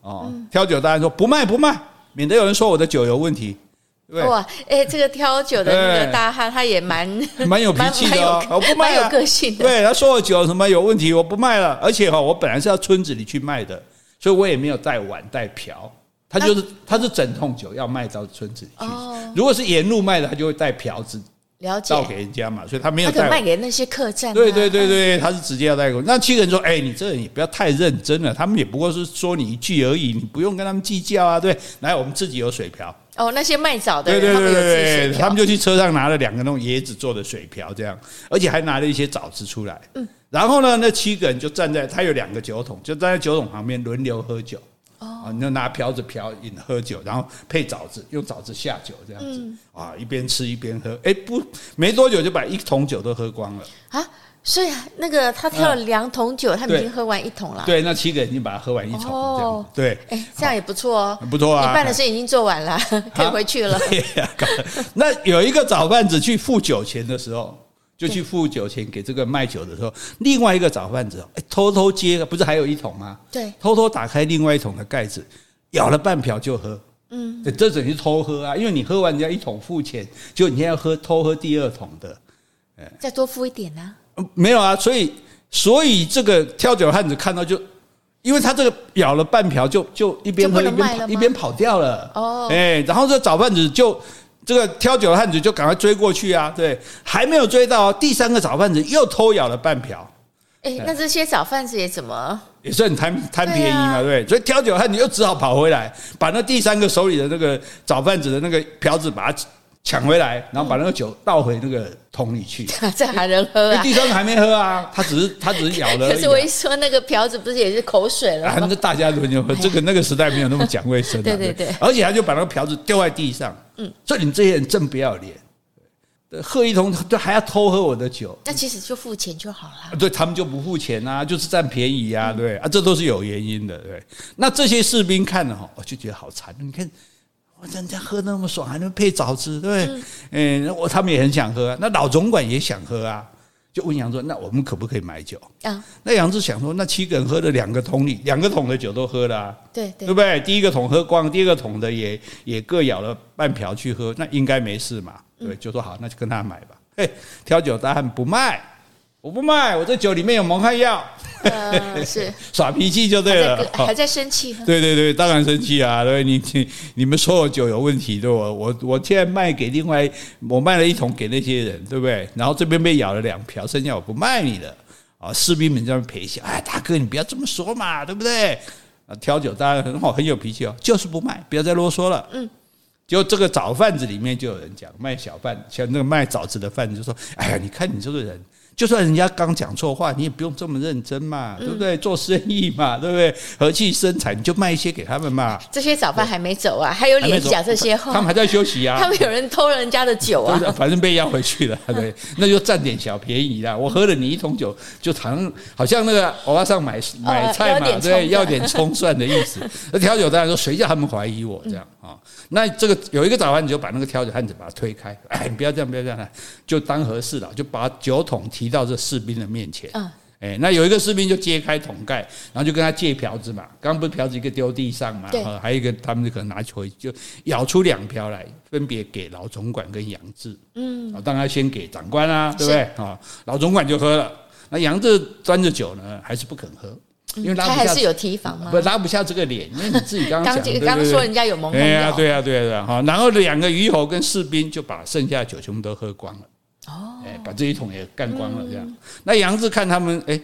Speaker 1: 哦，挑酒大汉说：“不卖，不卖，免得有人说我的酒有问题。”对
Speaker 2: 哇，哎，这个挑酒的那个大汉他也蛮
Speaker 1: 蛮有脾气的哦，我不卖了，
Speaker 2: 有个性的。
Speaker 1: 对，他说我酒什么有问题，我不卖了。而且哈，我本来是要村子里去卖的，所以我也没有带碗带瓢。他就是，他是整桶酒要卖到村子里去。如果是沿路卖的，他就会带瓢子，了解，倒给人家嘛。所以他没有带。
Speaker 2: 卖给那些客栈。
Speaker 1: 对对对对，他是直接要带过去。那七个人说：“哎，你这人也不要太认真了，他们也不过是说你一句而已，你不用跟他们计较啊。”对，来，我们自己有水瓢。
Speaker 2: 哦，那些卖枣的人，对对对
Speaker 1: 对，他们就去车上拿了两个那种椰子做的水瓢，这样，而且还拿了一些枣子出来。嗯，然后呢，那七个人就站在他有两个酒桶，就站在酒桶旁边轮流喝酒。啊，你就拿瓢子瓢饮喝酒，然后配枣子，用枣子下酒这样子啊，一边吃一边喝。哎，不，没多久就把一桶酒都喝光了啊！
Speaker 2: 所以那个他挑了两桶酒，他们已经喝完一桶了。
Speaker 1: 对，那七个人已经把它喝完一桶，这样对。
Speaker 2: 哎，这样也不错哦，
Speaker 1: 不错啊！
Speaker 2: 一半的事已经做完了，可以回去了。
Speaker 1: 那有一个早贩子去付酒钱的时候，就去付酒钱给这个卖酒的时候，另外一个早贩子哎，偷偷接，不是还有一桶吗？
Speaker 2: 对，
Speaker 1: 偷偷打开另外一桶的盖子，舀了半瓢就喝。嗯，这等于偷喝啊，因为你喝完人家一桶付钱，就你现在要喝偷喝第二桶的，
Speaker 2: 再多付一点呢？
Speaker 1: 没有啊，所以所以这个跳酒汉子看到就，因为他这个舀了半瓢就就一边喝一边跑一边跑掉了哦，哎，然后这早贩子就。这个挑酒的汉子就赶快追过去啊！对，还没有追到，第三个早贩子又偷咬了半瓢。
Speaker 2: 哎，那这些早贩子也怎么？
Speaker 1: 也是很贪贪便宜嘛，对不对？所以挑酒汉子又只好跑回来，把那第三个手里的那个早贩子的那个瓢子把它抢回来，然后把那个酒倒回那个桶里去。
Speaker 2: 这还能喝啊？
Speaker 1: 第三个还没喝啊，他只是他只是咬了。
Speaker 2: 可是我一说那个瓢子不是也是口水了
Speaker 1: 那大家轮流喝，这个那个时代没有那么讲卫生。
Speaker 2: 对对对，
Speaker 1: 而且他就把那个瓢子丢在地上。嗯，所以你们这些人真不要脸，喝一桶都还要偷喝我的酒。
Speaker 2: 那其实就付钱就好了。
Speaker 1: 对，他们就不付钱啊，就是占便宜啊，对啊，这都是有原因的，对。那这些士兵看了哈，我就觉得好惨。你看，我人家喝那么爽，还能配枣子，对不对？嗯，我他们也很想喝，那老总管也想喝啊。就问杨志：“那我们可不可以买酒？”啊，那杨志想说：“那七个人喝了两个桶里，两个桶的酒都喝了，啊，对对，对不对？第一个桶喝光，第二个桶的也也各舀了半瓢去喝，那应该没事嘛？对，就说好，那就跟他买吧。嘿，挑酒大汉不卖。”我不卖，我这酒里面有蒙汗药，
Speaker 2: 呃、是 耍
Speaker 1: 脾气就对了，
Speaker 2: 还在，还在生气。
Speaker 1: 对对对，当然生气啊！对，你你你们说我酒有问题，对我我我现在卖给另外，我卖了一桶给那些人，对不对？然后这边被咬了两瓢，剩下我不卖你了啊！士兵们在那陪笑，哎，大哥你不要这么说嘛，对不对？啊，挑酒当然很好，很有脾气哦，就是不卖，不要再啰嗦了。嗯，就这个早贩子里面就有人讲，卖小贩像那个卖枣子的贩子就说，哎呀，你看你这个人。就算人家刚讲错话，你也不用这么认真嘛，对不对？做生意嘛，对不对？和气生财，你就卖一些给他们嘛。
Speaker 2: 这些早饭还没走啊，还有脸讲这些话？
Speaker 1: 他们还在休息啊。
Speaker 2: 他们有人偷人家的酒啊，
Speaker 1: 反正被要回去了，对，那就占点小便宜啦。我喝了你一桶酒，就好像好像那个我要上买买菜嘛，对，要点葱蒜的意思。那挑酒当然说，谁叫他们怀疑我这样啊？那这个有一个早饭，你就把那个挑酒汉子把他推开，哎，你不要这样，不要这样，就当和事佬，就把酒桶提。到这士兵的面前，嗯，哎，那有一个士兵就揭开桶盖，然后就跟他借瓢子嘛。刚刚不是瓢子一个丢地上嘛？对，还有一个他们就可能拿回去，就舀出两瓢来，分别给老总管跟杨志。嗯，当然先给长官啊，对不对？啊，老总管就喝了，那杨志端着酒呢，还是不肯喝，因为他
Speaker 2: 还是有提防吗，
Speaker 1: 不拉不下这个脸，因为你自己刚刚讲，
Speaker 2: 刚刚说人家有蒙混对
Speaker 1: 呀，对啊，对啊，哈，然后两个虞侯跟士兵就把剩下的酒全部都喝光了。哦，哎，把这一桶也干光了，这样。嗯、那杨志看他们，哎，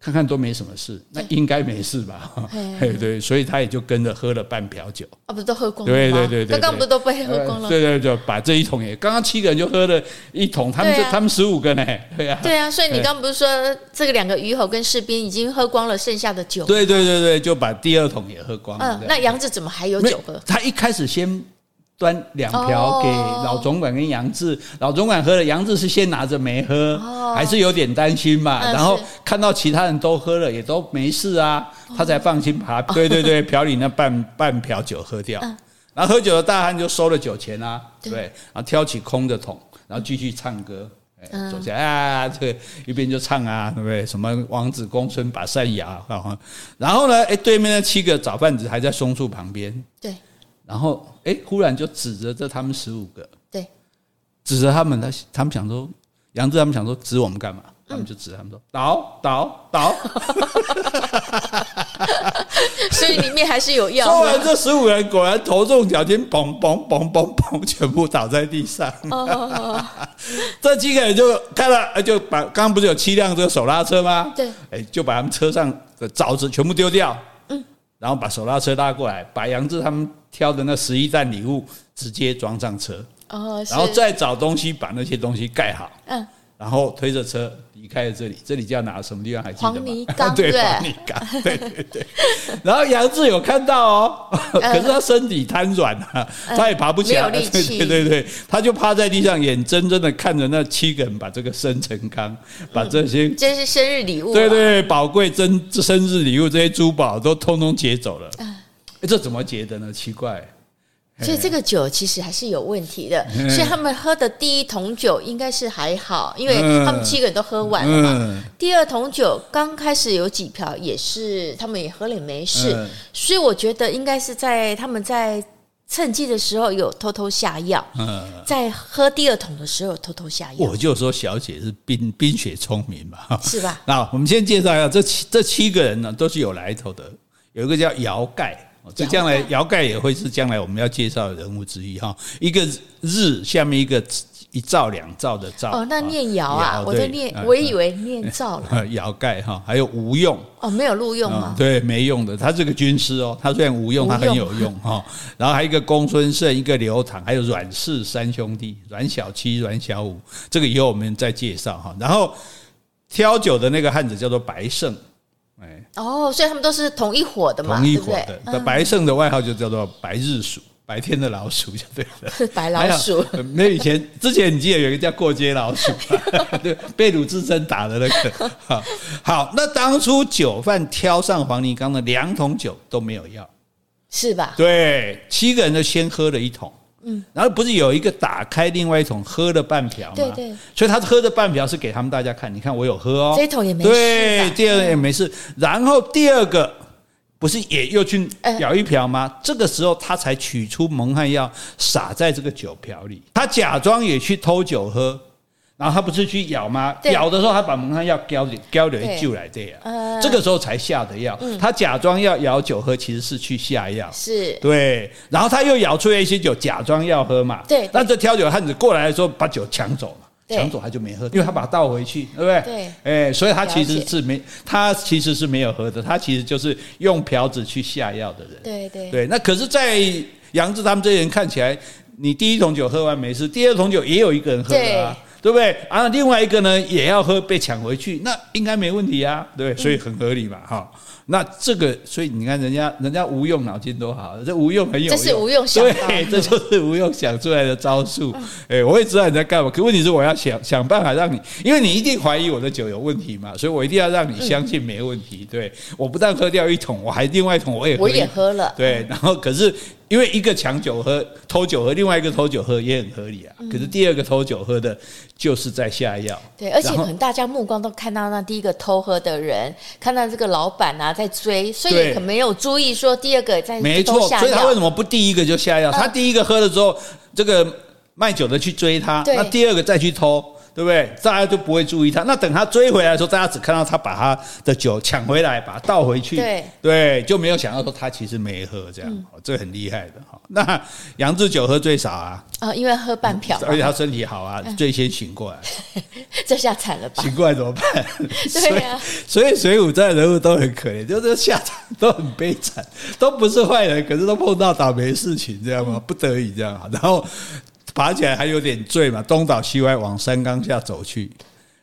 Speaker 1: 看看都没什么事，那应该没事吧？对对，所以他也就跟着喝了半瓢酒。啊，
Speaker 2: 不是都喝光了
Speaker 1: 对对对对，
Speaker 2: 刚刚不是都被喝光了？
Speaker 1: 对对对，把这一桶也，刚刚七个人就喝了一桶，他们就、啊、他们十五个呢，对啊。
Speaker 2: 对啊，所以你刚刚不是说这个两个虞侯跟士兵已经喝光了剩下的酒？
Speaker 1: 对对对对，就把第二桶也喝光了。
Speaker 2: 嗯，那杨子怎么还有酒喝？
Speaker 1: 他一开始先。端两瓢给老总管跟杨志，老总管喝了，杨志是先拿着没喝，还是有点担心嘛。然后看到其他人都喝了，也都没事啊，他才放心把对对对瓢里那半半瓢酒喝掉。然后喝酒的大汉就收了酒钱啊，对，然后挑起空的桶，然后继续唱歌，哎，走起来啊，这个一边就唱啊，对不对？什么王子公孙把扇牙，然后呢，哎，对面那七个早贩子还在松树旁边，对。然后，哎，忽然就指着这他们十五个，对，指着他们，他他们想说，杨志他们想说指我们干嘛？他们就指他们说倒倒倒，
Speaker 2: 所以里面还是有药。
Speaker 1: 说完，这十五人果然头重脚轻，嘣嘣嘣嘣嘣，全部倒在地上。这几个人就看了，就把刚刚不是有七辆这个手拉车吗？对，哎，就把他们车上的枣子全部丢掉。然后把手拉车拉过来，把杨志他们挑的那十一袋礼物直接装上车，哦，然后再找东西把那些东西盖好，嗯，然后推着车离开了这里。这里叫哪？什么地方？还记得吗？
Speaker 2: 黄泥 岗，
Speaker 1: 对，黄泥岗，对对对。然后杨志有看到哦，可是他身体瘫软啊，他也爬不起来，对对对对，他就趴在地上，眼睁睁的看着那七个人把这个生辰纲，把这些
Speaker 2: 这是生日礼物，
Speaker 1: 对对，宝贵真生日礼物这些珠宝都通通劫走了。哎，这怎么劫的呢？奇怪。
Speaker 2: 所以这个酒其实还是有问题的。所以他们喝的第一桶酒应该是还好，因为他们七个人都喝完了嘛。第二桶酒刚开始有几瓢也是他们也喝了也没事，所以我觉得应该是在他们在。趁机的时候有偷偷下药，嗯，在喝第二桶的时候偷偷下药。
Speaker 1: 我就说小姐是冰冰雪聪明嘛，
Speaker 2: 是吧？
Speaker 1: 那我们先介绍一下这七这七个人呢，都是有来头的。有一个叫姚盖，这将来姚盖也会是将来我们要介绍的人物之一哈。一个日下面一个。一兆两兆的兆
Speaker 2: 哦，那念尧啊，我在念，我以为念兆了。
Speaker 1: 姚盖哈，还有吴用
Speaker 2: 哦，没有录用吗？
Speaker 1: 对，没用的，他是个军师哦，他虽然无用，他很有用哈。然后还有一个公孙胜，一个刘唐，还有阮氏三兄弟，阮小七、阮小五，这个以后我们再介绍哈。然后挑酒的那个汉子叫做白胜，哎，
Speaker 2: 哦，所以他们都是同一伙的嘛，
Speaker 1: 同一伙的。白胜的外号就叫做白日鼠。白天的老鼠就对了，
Speaker 2: 是白老鼠。
Speaker 1: 那以前之前你记得有一个叫过街老鼠，对，被鲁智深打的那个。好，好，那当初酒贩挑上黄泥冈的两桶酒都没有要，
Speaker 2: 是吧？
Speaker 1: 对，七个人都先喝了一桶，嗯，然后不是有一个打开另外一桶喝了半瓢吗？对对，所以他喝的半瓢是给他们大家看，你看我有喝哦，
Speaker 2: 这桶也没事，
Speaker 1: 对，第二个也没事，然后第二个。不是也又去舀一瓢吗？这个时候他才取出蒙汗药撒在这个酒瓢里，他假装也去偷酒喝，然后他不是去咬吗？咬的时候他把蒙汗药浇里浇里就来这样，这个时候才下的药。他假装要咬酒喝，其实是去下药。是对，然后他又咬出来一些酒，假装要喝嘛。对，那这挑酒汉子过来的时候，把酒抢走了。抢走他就没喝，因为他把它倒回去，对不对？对，哎，所以他其实是没，他其实是没有喝的，他其实就是用瓢子去下药的人。对对对，那可是，在杨志他们这些人看起来，你第一桶酒喝完没事，第二桶酒也有一个人喝了啊，对不对？啊，另外一个呢也要喝，被抢回去，那应该没问题啊，对，所以很合理嘛，哈。那这个，所以你看，人家人家吴用脑筋多好，这吴用很有用，这是吴用想的，对，这就是吴用想出来的招数。哎，我也知道你在干嘛，可问题是我要想想办法让你，因为你一定怀疑我的酒有问题嘛，所以我一定要让你相信没问题。对，我不但喝掉一桶，我还另外一桶我也我也喝了，对，然后可是。因为一个抢酒喝、偷酒喝，另外一个偷酒喝也很合理啊。可是第二个偷酒喝的，就是在下药。对，而且可能大家目光都看到那第一个偷喝的人，看到这个老板啊在追，所以可没有注意说第二个在没错。所以他为什么不第一个就下药？他第一个喝了之后，这个卖酒的去追他，那第二个再去偷。对不对？大家就不会注意他。那等他追回来的时候，大家只看到他把他的酒抢回来，把它倒回去。对对，就没有想到说他其实没喝这样。嗯、这很厉害的哈。那杨志酒喝最少啊？啊、哦，因为喝半瓢，而且他身体好啊，嗯、最先醒过来。这下惨了吧？醒过来怎么办？对呀、啊。所以水浒传人物都很可怜，就是下场都很悲惨，都不是坏人，可是都碰到倒霉事情，这样吗？不得已这样。然后。爬起来还有点醉嘛，东倒西歪往山岗下走去，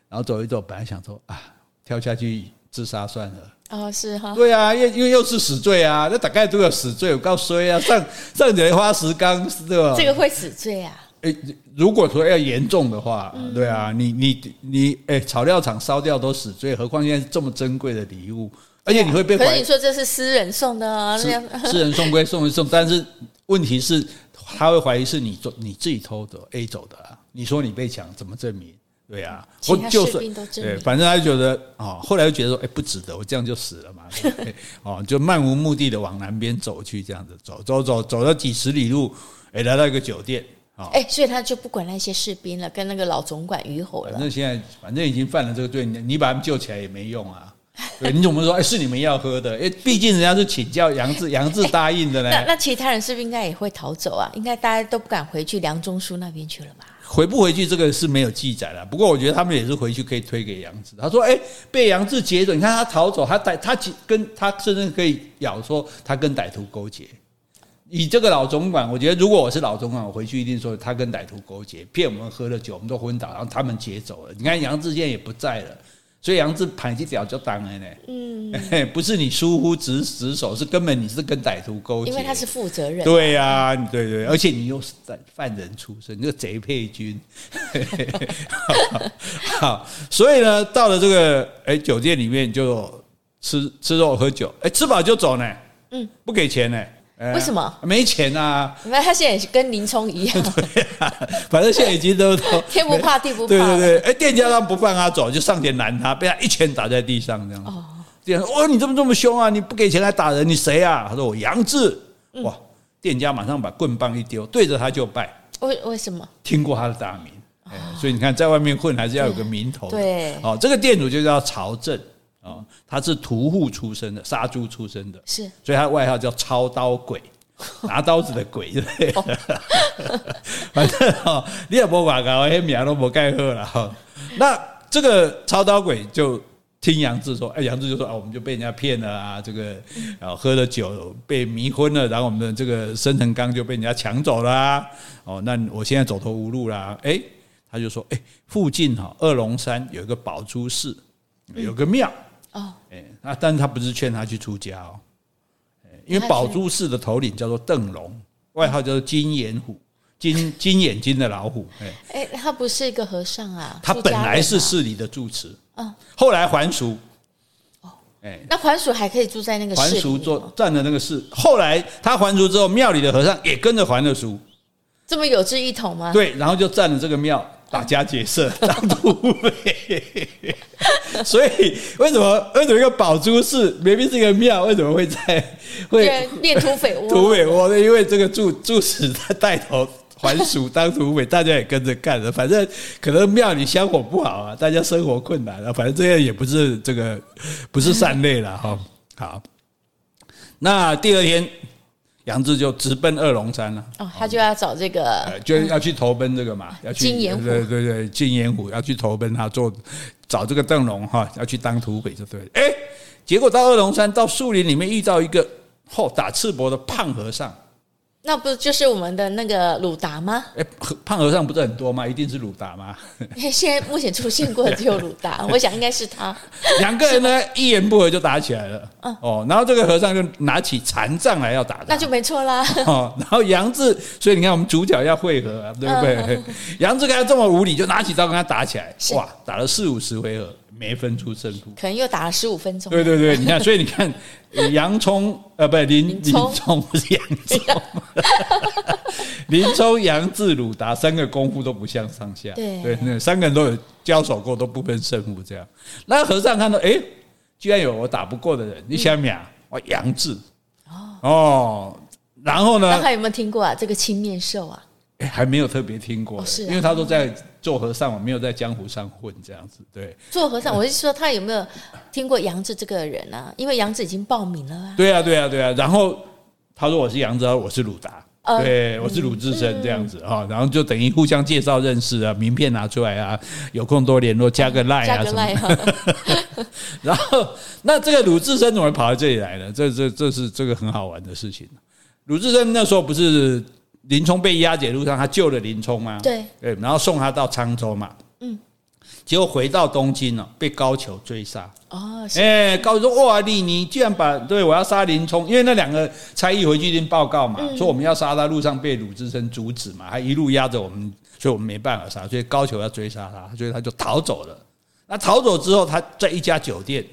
Speaker 1: 然后走一走，本来想说啊，跳下去自杀算了。哦，是哈。对啊，因为因为又是死罪啊，那大概都有死罪，我告诉你啊，上上莲花石岗是吧？这个会死罪啊？诶，如果说要严重的话，对啊，你你你，诶，草料场烧掉都死罪，何况现在这么珍贵的礼物，而且你会被。可是你说这是私人送的啊，私人送归送一送，但是问题是。他会怀疑是你走你自己偷走 A 走的啊？你说你被抢，怎么证明？对啊，我就是对，反正他就觉得啊，后来又觉得说，哎，不值得，我这样就死了嘛，哦，就漫无目的的往南边走去，这样子走走走走了几十里路，哎，来到一个酒店啊，哎，所以他就不管那些士兵了，跟那个老总管于侯了。反正现在反正已经犯了这个罪，你你把他们救起来也没用啊。对，你怎么说？哎，是你们要喝的，哎，毕竟人家是请教杨志，杨志答应的呢。那那其他人是不是应该也会逃走啊？应该大家都不敢回去梁中书那边去了吧？回不回去这个是没有记载的。不过我觉得他们也是回去可以推给杨志。他说：“哎，被杨志劫走，你看他逃走，他歹他跟他甚至可以咬说他跟歹徒勾结。以这个老总管，我觉得如果我是老总管，我回去一定说他跟歹徒勾结，骗我们喝了酒，我们都昏倒，然后他们劫走了。你看杨志现在也不在了。”所以杨志盘起脚就当了呢，嗯，不是你疏忽职职守，是根本你是跟歹徒勾结，因为他是负责人，对呀，对对，而且你又是在犯人出身，你个贼配军，好，所以呢，到了这个哎酒店里面就吃吃肉喝酒，哎吃饱就走呢，嗯，不给钱呢，
Speaker 2: 为什么？
Speaker 1: 没钱啊！
Speaker 2: 你看他现在跟林冲一样，
Speaker 1: 对啊，反正现在已经都都
Speaker 2: 天不怕地不怕。
Speaker 1: 对对对，哎，店家他不放他走，就上前拦他，被他一拳打在地上，这样。哦，店家说：“哦，你怎么这么凶啊？你不给钱还打人？你谁啊？”他说：“我杨志。”哇，店家马上把棍棒一丢，对着他就拜。
Speaker 2: 为为什么？听
Speaker 1: 过他的大名，所以你看，在外面混还是要有个名头。对，哦，这个店主就叫曹正。哦，他是屠户出身的，杀猪出身的，是，所以他外号叫超刀鬼，拿刀子的鬼？反正哈，你也不管搞，那些名都不盖喝了哈。那这个操刀鬼就听杨志说，哎，杨志就说啊，我们就被人家骗了啊，这个啊喝了酒被迷昏了，然后我们的这个生辰纲就被人家抢走了啊。哦，那我现在走投无路了，哎，他就说，哎，附近哈二龙山有一个宝珠寺，有个庙。哦，哎，那但是他不是劝他去出家哦，因为宝珠寺的头领叫做邓龙，外号叫做金眼虎，金金眼睛的老虎，哎，
Speaker 2: 哎，他不是一个和尚啊，
Speaker 1: 他本来是寺里的住持，嗯，后来还俗，
Speaker 2: 哦，哎，那还俗还可以住在那个
Speaker 1: 还俗做占了那个寺，后来他还俗之后，庙里的和尚也跟着还了俗，
Speaker 2: 这么有志一同吗？
Speaker 1: 对，然后就占了这个庙。打家劫舍 当土匪，所以为什么为什么一个宝珠寺明明是一个庙，为什么会在 会
Speaker 2: 变土匪窝？
Speaker 1: 土匪窝呢？因为这个住住持他带头还俗当土匪，大家也跟着干了。反正可能庙里香火不好啊，大家生活困难啊。反正这样也不是这个不是善类了哈。好，那第二天。杨志就直奔二龙山了。
Speaker 2: 哦，他就要找这个，
Speaker 1: 就要去投奔这个嘛，要去
Speaker 2: 金眼虎，
Speaker 1: 对对对，金眼虎要去投奔他做，找这个邓龙哈，要去当土匪就对了。哎，结果到二龙山，到树林里面遇到一个后打赤膊的胖和尚。
Speaker 2: 那不就是我们的那个鲁达吗？
Speaker 1: 哎，胖和尚不是很多吗？一定是鲁达吗？
Speaker 2: 现在目前出现过的只有鲁达，我想应该是他。
Speaker 1: 两个人呢，一言不合就打起来了。嗯，哦，然后这个和尚就拿起禅杖来要打他，
Speaker 2: 那就没错啦。
Speaker 1: 哦，然后杨志，所以你看我们主角要汇合啊，对不对？杨志看他这么无理，就拿起刀跟他打起来。哇，打了四五十回合。没分出胜负，
Speaker 2: 可能又打了十五分钟。
Speaker 1: 对对对，你看，所以你看，杨葱呃，不是林林冲不是杨葱，林冲、杨志、鲁达三个功夫都不相上下。对对，那三个人都有交手过，都不分胜负。这样，那和尚看到，哎，居然有我打不过的人，你想想，我杨志哦，然后呢？
Speaker 2: 那他有没有听过啊？这个青面兽啊？
Speaker 1: 哎，还没有特别听过，是，因为他都在。做和尚，我没有在江湖上混这样子。对，
Speaker 2: 做和尚，我是说他有没有听过杨志这个人啊？因为杨志已经报名了啊。
Speaker 1: 对啊，对啊，对啊。然后他说我是杨志，我是鲁达，对，我是鲁智深这样子哈。然后就等于互相介绍认识啊，名片拿出来啊，有空多联络，加个赖啊什么。然后那这个鲁智深怎么跑到这里来了？这这这是这个很好玩的事情。鲁智深那时候不是。林冲被押解路上，他救了林冲吗？对，对，然后送他到沧州嘛。嗯，结果回到东京了，被高俅追杀。哦，哎，高俅说：“哇，你你居然把对我要杀林冲，因为那两个差役回去一定报告嘛，说我们要杀他，路上被鲁智深阻止嘛，还一路压着我们，所以我们没办法杀，所以高俅要追杀他，所以他就逃走了。那逃走之后，他在一家酒店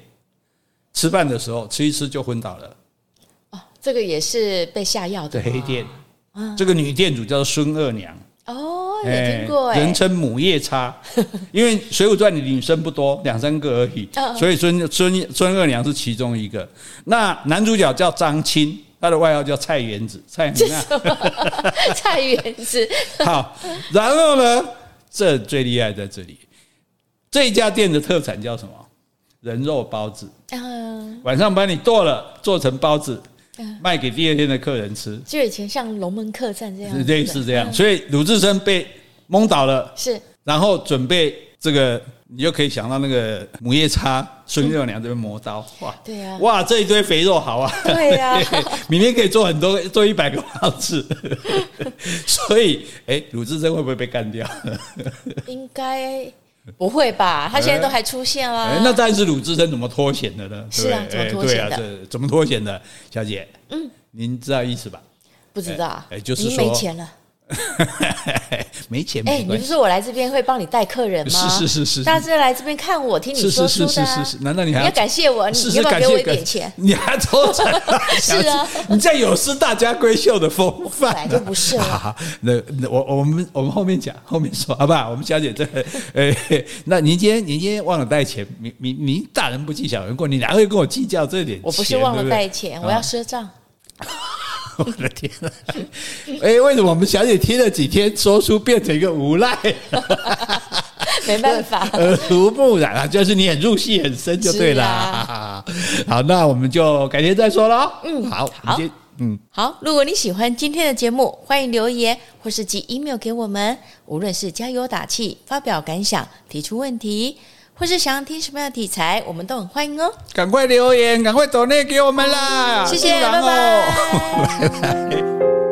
Speaker 1: 吃饭的时候，吃一吃就昏倒了。
Speaker 2: 哦，这个也是被下药的
Speaker 1: 黑店。这个女店主叫做孙二娘
Speaker 2: 哦，也听过，
Speaker 1: 人称母夜叉，因为《水浒传》里女生不多，两三个而已，所以孙孙孙二娘是其中一个。那男主角叫张青，他的外号叫菜园子，菜园子，
Speaker 2: 菜园 子。
Speaker 1: 好，然后呢，这最厉害在这里，这家店的特产叫什么？人肉包子。嗯，晚上把你剁了，做成包子。卖给第二天的客人吃，
Speaker 2: 就以前像龙门客栈这样，
Speaker 1: 类似这样。所以鲁智深被蒙倒了，是，然后准备这个，你就可以想到那个母夜叉孙二娘这边磨刀，哇，对呀，哇，这一堆肥肉好啊，对呀，明天可以做很多，做一百个包子。所以，哎，鲁智深会不会被干掉？
Speaker 2: 应该。不会吧？他现在都还出现了、啊。
Speaker 1: 那但是鲁智深怎么脱险的呢？
Speaker 2: 是啊，怎么脱险的？对啊，
Speaker 1: 怎么脱险的？小姐，嗯，您知道意思吧？
Speaker 2: 不知道。
Speaker 1: 哎，就是说
Speaker 2: 没钱了。
Speaker 1: 没钱。哎，
Speaker 2: 你不是说我来这边会帮你带客人吗？
Speaker 1: 是是是是，
Speaker 2: 大家是来这边看我，听你说书的。
Speaker 1: 是是是是是，难道你还要
Speaker 2: 感谢我？你要不要给我一点钱？
Speaker 1: 你还抽成？
Speaker 2: 是啊，
Speaker 1: 你这样有失大家闺秀的风范。
Speaker 2: 本来就不是了。
Speaker 1: 好好，那那我我们我们后面讲，后面说好不好？我们小姐这个，哎，那您今天您今天忘了带钱，您您您大人不计小人过，你哪会跟我计较这点钱？
Speaker 2: 我不是忘了带钱，我要赊账。
Speaker 1: 我的天呐！哎，为什么我们小姐听了几天说出变成一个无赖？
Speaker 2: 没办法，
Speaker 1: 耳濡目染啊，就是你很入戏很深就对了。啊、好，那我们就改天再说喽。嗯，好，
Speaker 2: 好，嗯，好。如果你喜欢今天的节目，欢迎留言或是寄 email 给我们。无论是加油打气、发表感想、提出问题。或是想要听什么样的题材，我们都很欢迎哦！
Speaker 1: 赶快留言，赶快抖内给我们啦！
Speaker 2: 谢谢，拜拜。拜拜。